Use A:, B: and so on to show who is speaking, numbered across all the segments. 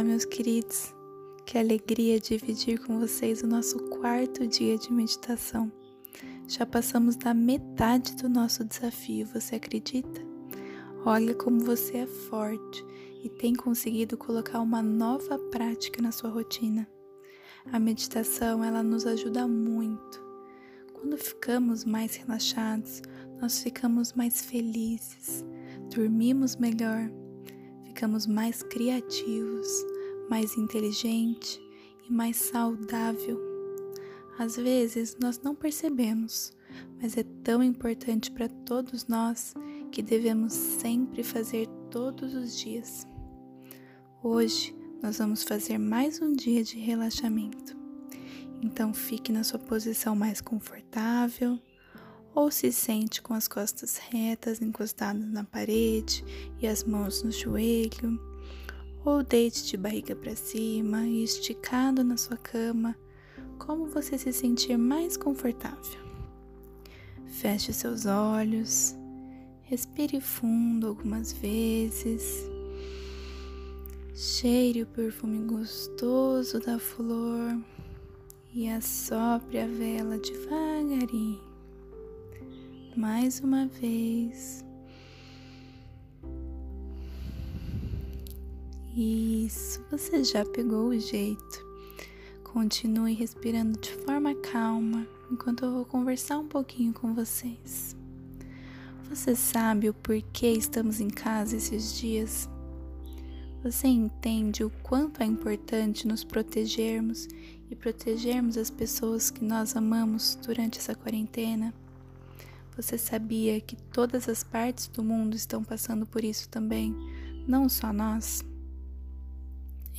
A: Olá, meus queridos. Que alegria dividir com vocês o nosso quarto dia de meditação. Já passamos da metade do nosso desafio, você acredita? Olha como você é forte e tem conseguido colocar uma nova prática na sua rotina. A meditação, ela nos ajuda muito. Quando ficamos mais relaxados, nós ficamos mais felizes, dormimos melhor, ficamos mais criativos, mais inteligente e mais saudável. Às vezes nós não percebemos, mas é tão importante para todos nós que devemos sempre fazer todos os dias. Hoje nós vamos fazer mais um dia de relaxamento. Então fique na sua posição mais confortável ou se sente com as costas retas encostadas na parede e as mãos no joelho, ou deite de barriga para cima e esticado na sua cama, como você se sentir mais confortável. Feche seus olhos, respire fundo algumas vezes, cheire o perfume gostoso da flor e assopre a vela devagarinho mais uma vez. Isso, você já pegou o jeito. Continue respirando de forma calma enquanto eu vou conversar um pouquinho com vocês. Você sabe o porquê estamos em casa esses dias? Você entende o quanto é importante nos protegermos e protegermos as pessoas que nós amamos durante essa quarentena? Você sabia que todas as partes do mundo estão passando por isso também, não só nós?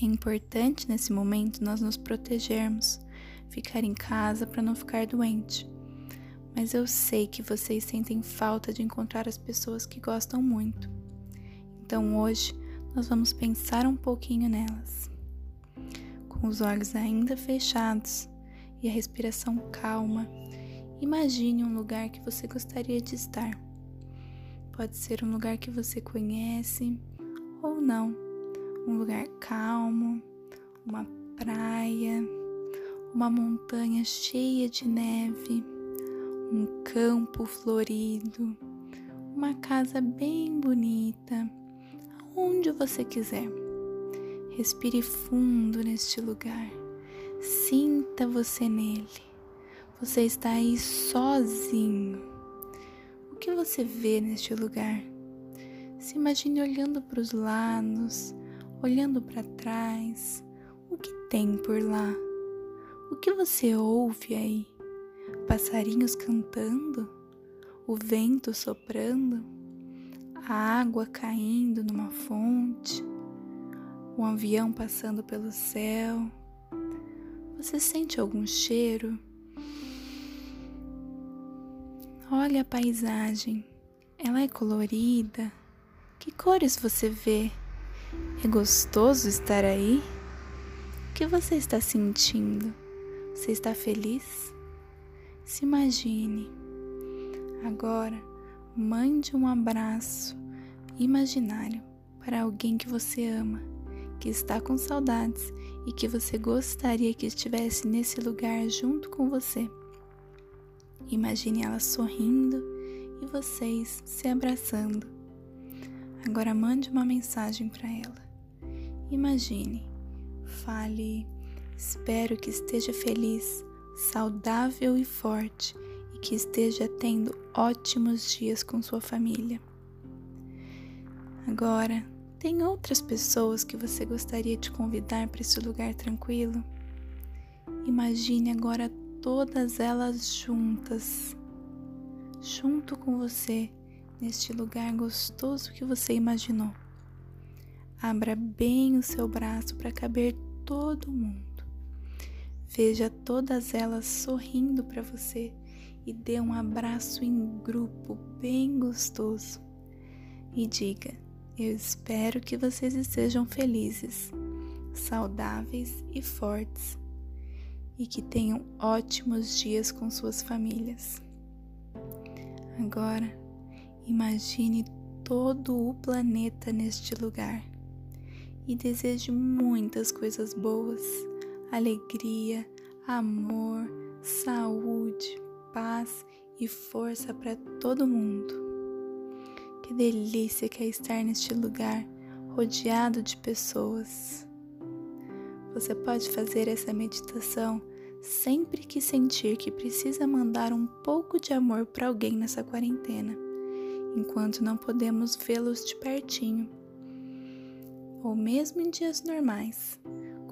A: É importante nesse momento nós nos protegermos, ficar em casa para não ficar doente. Mas eu sei que vocês sentem falta de encontrar as pessoas que gostam muito. Então hoje nós vamos pensar um pouquinho nelas. Com os olhos ainda fechados e a respiração calma, Imagine um lugar que você gostaria de estar. Pode ser um lugar que você conhece ou não. Um lugar calmo, uma praia, uma montanha cheia de neve, um campo florido, uma casa bem bonita, aonde você quiser. Respire fundo neste lugar. Sinta você nele. Você está aí sozinho. O que você vê neste lugar? Se imagine olhando para os lados, olhando para trás. O que tem por lá? O que você ouve aí? Passarinhos cantando? O vento soprando? A água caindo numa fonte? Um avião passando pelo céu? Você sente algum cheiro? Olha a paisagem. Ela é colorida. Que cores você vê? É gostoso estar aí? O que você está sentindo? Você está feliz? Se imagine. Agora, mande um abraço imaginário para alguém que você ama, que está com saudades e que você gostaria que estivesse nesse lugar junto com você. Imagine ela sorrindo e vocês se abraçando. Agora mande uma mensagem para ela. Imagine, fale: Espero que esteja feliz, saudável e forte e que esteja tendo ótimos dias com sua família. Agora, tem outras pessoas que você gostaria de convidar para esse lugar tranquilo? Imagine agora todas elas juntas, junto com você, neste lugar gostoso que você imaginou. Abra bem o seu braço para caber todo mundo. Veja todas elas sorrindo para você e dê um abraço em grupo bem gostoso. E diga: Eu espero que vocês estejam felizes, saudáveis e fortes e que tenham ótimos dias com suas famílias. Agora, imagine todo o planeta neste lugar. e desejo muitas coisas boas, alegria, amor, saúde, paz e força para todo mundo. Que delícia que é estar neste lugar rodeado de pessoas. Você pode fazer essa meditação sempre que sentir que precisa mandar um pouco de amor para alguém nessa quarentena, enquanto não podemos vê-los de pertinho. Ou mesmo em dias normais,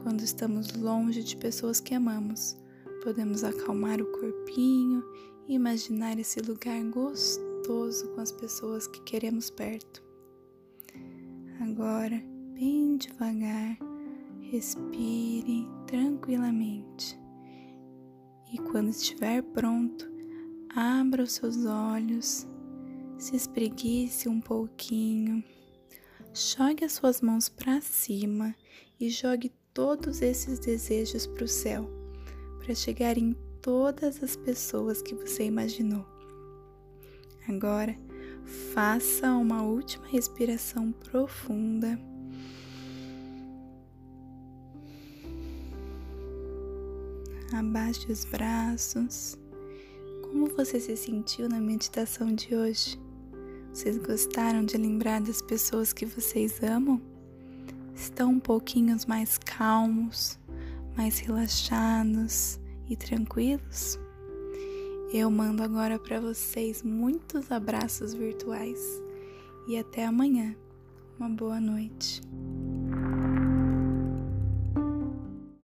A: quando estamos longe de pessoas que amamos, podemos acalmar o corpinho e imaginar esse lugar gostoso com as pessoas que queremos perto. Agora, bem devagar, respire tranquilamente. E quando estiver pronto, abra os seus olhos, se espreguice um pouquinho, jogue as suas mãos para cima e jogue todos esses desejos para o céu, para chegar em todas as pessoas que você imaginou. Agora, faça uma última respiração profunda. abaixe os braços. Como você se sentiu na meditação de hoje? Vocês gostaram de lembrar das pessoas que vocês amam? Estão um pouquinho mais calmos, mais relaxados e tranquilos? Eu mando agora para vocês muitos abraços virtuais e até amanhã. Uma boa noite.